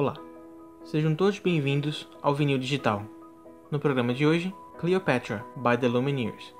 Olá, sejam todos bem-vindos ao Vinil Digital. No programa de hoje, Cleopatra by the Lumineers.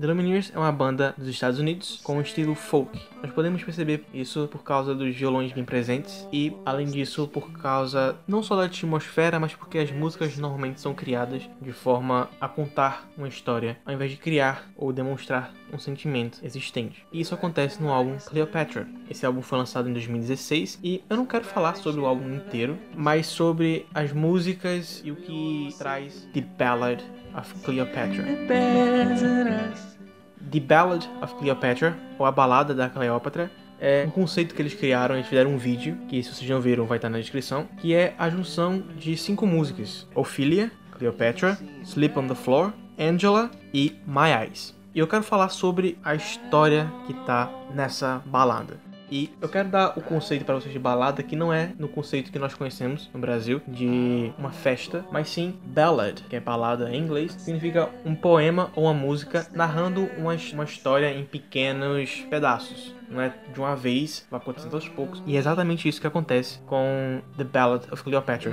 The Lumineers é uma banda dos Estados Unidos com um estilo folk. Nós podemos perceber isso por causa dos violões bem presentes e, além disso, por causa não só da atmosfera, mas porque as músicas normalmente são criadas de forma a contar uma história, ao invés de criar ou demonstrar um sentimento existente. E isso acontece no álbum Cleopatra. Esse álbum foi lançado em 2016 e eu não quero falar sobre o álbum inteiro, mas sobre as músicas e o que traz The Ballad of Cleopatra. The Ballad of Cleopatra, ou a Balada da Cleópatra, é um conceito que eles criaram, eles fizeram um vídeo, que se vocês não viram vai estar na descrição, que é a junção de cinco músicas. Ophelia, Cleopatra, Sleep on the Floor, Angela e My Eyes. E eu quero falar sobre a história que tá nessa balada. E eu quero dar o conceito para vocês de balada que não é no conceito que nós conhecemos no Brasil de uma festa, mas sim ballad, que é balada em inglês, significa um poema ou uma música narrando uma, uma história em pequenos pedaços. Não é de uma vez, vai acontecendo aos poucos. E é exatamente isso que acontece com The Ballad of Cleopatra.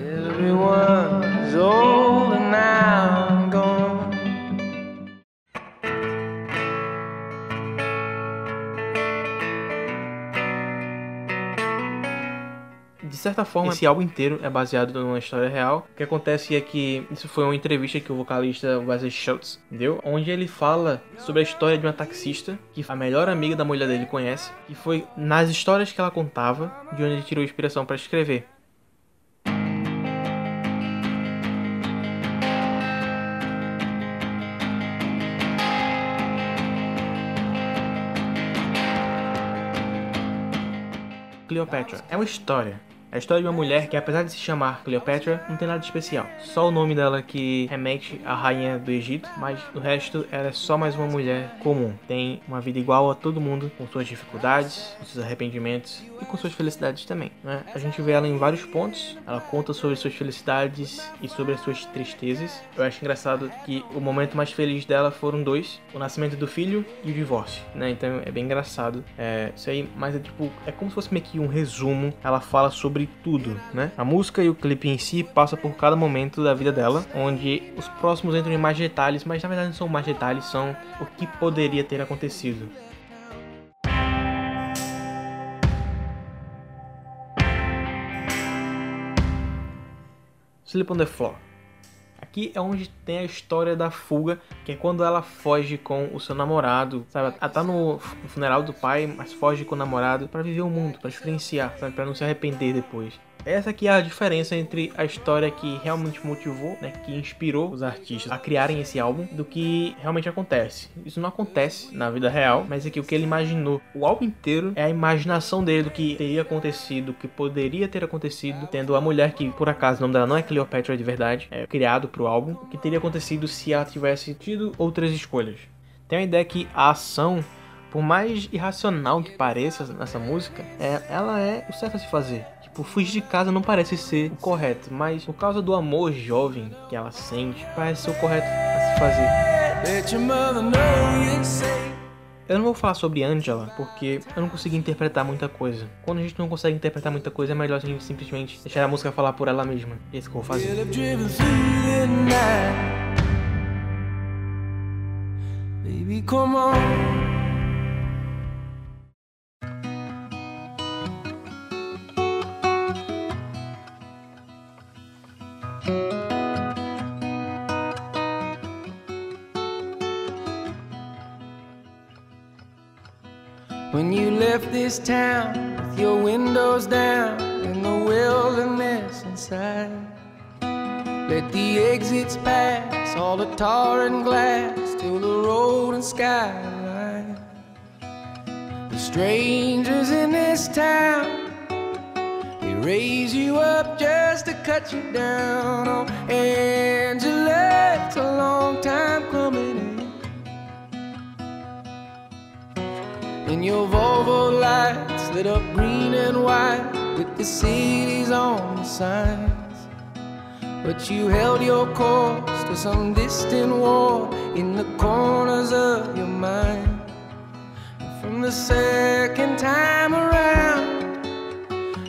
De certa forma, esse álbum inteiro é baseado numa história real. O que acontece é que isso foi uma entrevista que o vocalista Wesley Schultz deu, onde ele fala sobre a história de uma taxista que a melhor amiga da mulher dele conhece, e foi nas histórias que ela contava de onde ele tirou inspiração para escrever. Cleopatra é uma história. A história de uma mulher que, apesar de se chamar Cleopatra, não tem nada de especial. Só o nome dela que remete à rainha do Egito, mas o resto ela é só mais uma mulher comum. Tem uma vida igual a todo mundo, com suas dificuldades, com seus arrependimentos e com suas felicidades também. Né? A gente vê ela em vários pontos. Ela conta sobre suas felicidades e sobre as suas tristezas. Eu acho engraçado que o momento mais feliz dela foram dois: o nascimento do filho e o divórcio. Né? Então é bem engraçado. É, isso aí, mas é tipo, é como se fosse meio que um resumo. Ela fala sobre tudo, né? A música e o clipe em si passa por cada momento da vida dela, onde os próximos entram em mais detalhes, mas na verdade não são mais detalhes, são o que poderia ter acontecido. Sleep on the Floor. Aqui é onde tem a história da fuga, que é quando ela foge com o seu namorado, sabe? Ela tá no funeral do pai, mas foge com o namorado para viver o mundo, para experienciar, sabe? Para não se arrepender depois. Essa aqui é a diferença entre a história que realmente motivou, né, que inspirou os artistas a criarem esse álbum, do que realmente acontece. Isso não acontece na vida real, mas é que o que ele imaginou. O álbum inteiro é a imaginação dele do que teria acontecido, que poderia ter acontecido, tendo a mulher que, por acaso, o nome dela não é Cleopatra de verdade, é criado pro álbum, o que teria acontecido se ela tivesse tido outras escolhas. Tem a ideia que a ação por mais irracional que pareça nessa música, é, ela é o certo a se fazer. Tipo, fugir de casa não parece ser o correto, mas por causa do amor jovem que ela sente, parece ser o correto a se fazer. Eu não vou falar sobre Angela, porque eu não consegui interpretar muita coisa. Quando a gente não consegue interpretar muita coisa, é melhor a gente simplesmente deixar a música falar por ela mesma. É isso que eu vou fazer. Baby, come on. When you left this town with your windows down in the wilderness inside. Let the exits pass, all the tar and glass, till the road and skyline. The strangers in this town, they raise you up just to cut you down. Oh, Angela, it's a long time coming And your Volvo lights lit up green and white with the cities on the signs. But you held your course to some distant war in the corners of your mind. From the second time around,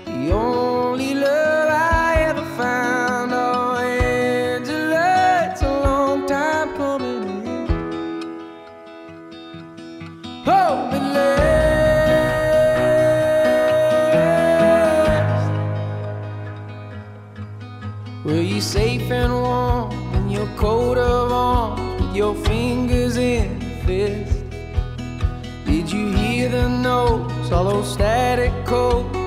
the only love I ever found. Oh, Angela, it's a long time coming in. Hold Safe and warm in your coat of arms with your fingers in fist? Did you hear the notes, all those static codes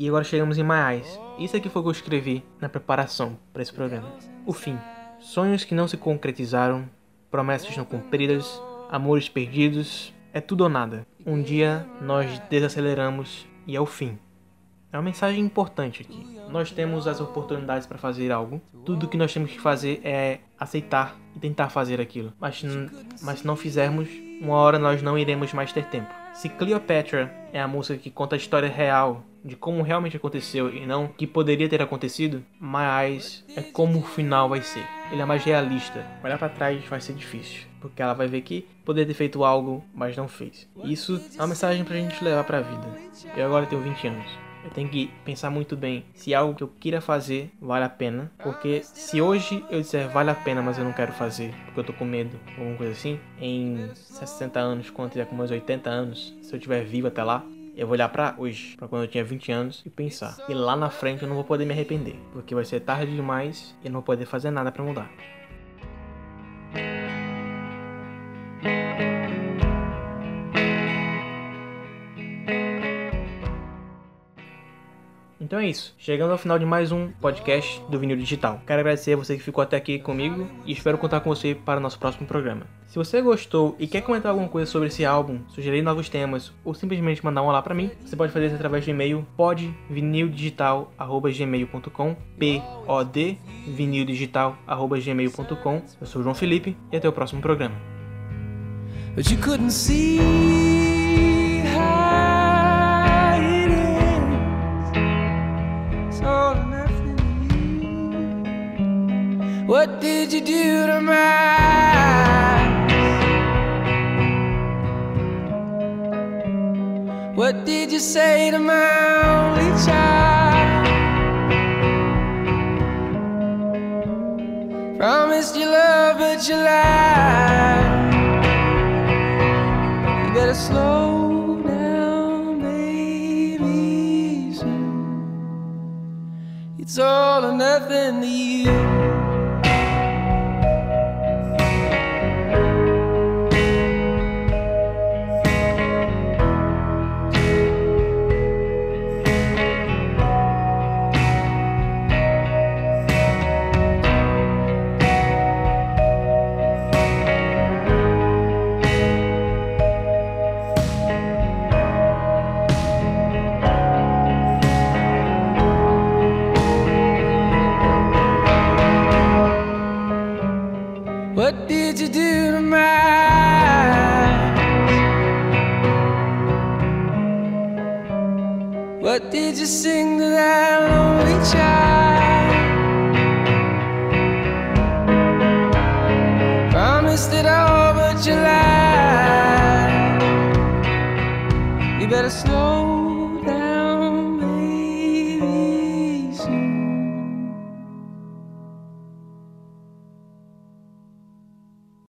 E agora chegamos em Eyes. Isso aqui foi o que eu escrevi na preparação para esse programa. O fim. Sonhos que não se concretizaram, promessas não cumpridas, amores perdidos, é tudo ou nada. Um dia nós desaceleramos e é o fim. É uma mensagem importante aqui. Nós temos as oportunidades para fazer algo. Tudo que nós temos que fazer é aceitar e tentar fazer aquilo. Mas, mas se não fizermos, uma hora nós não iremos mais ter tempo. Se Cleopatra é a música que conta a história real de como realmente aconteceu e não que poderia ter acontecido, Eyes é como o final vai ser. Ele é mais realista. Olhar para trás vai ser difícil, porque ela vai ver que poderia ter feito algo, mas não fez. Isso é uma mensagem pra gente levar pra vida. Eu agora tenho 20 anos. Eu tenho que pensar muito bem se algo que eu queira fazer vale a pena. Porque se hoje eu disser vale a pena, mas eu não quero fazer, porque eu tô com medo, alguma coisa assim, em 60 anos, quando eu tiver com meus 80 anos, se eu estiver vivo até lá, eu vou olhar pra hoje, pra quando eu tinha 20 anos, e pensar. E lá na frente eu não vou poder me arrepender, porque vai ser tarde demais e eu não vou poder fazer nada pra mudar. Então é isso. Chegando ao final de mais um podcast do Vinil Digital. Quero agradecer a você que ficou até aqui comigo e espero contar com você para o nosso próximo programa. Se você gostou e quer comentar alguma coisa sobre esse álbum, sugerir novos temas ou simplesmente mandar um olá para mim, você pode fazer isso através de e-mail podvinildigital@gmail.com, p o d vinildigital@gmail.com. Eu sou o João Felipe e até o próximo programa. What did you do to my eyes? What did you say to my only child? Promised you love, but you lied. You better slow. It's all or nothing to you.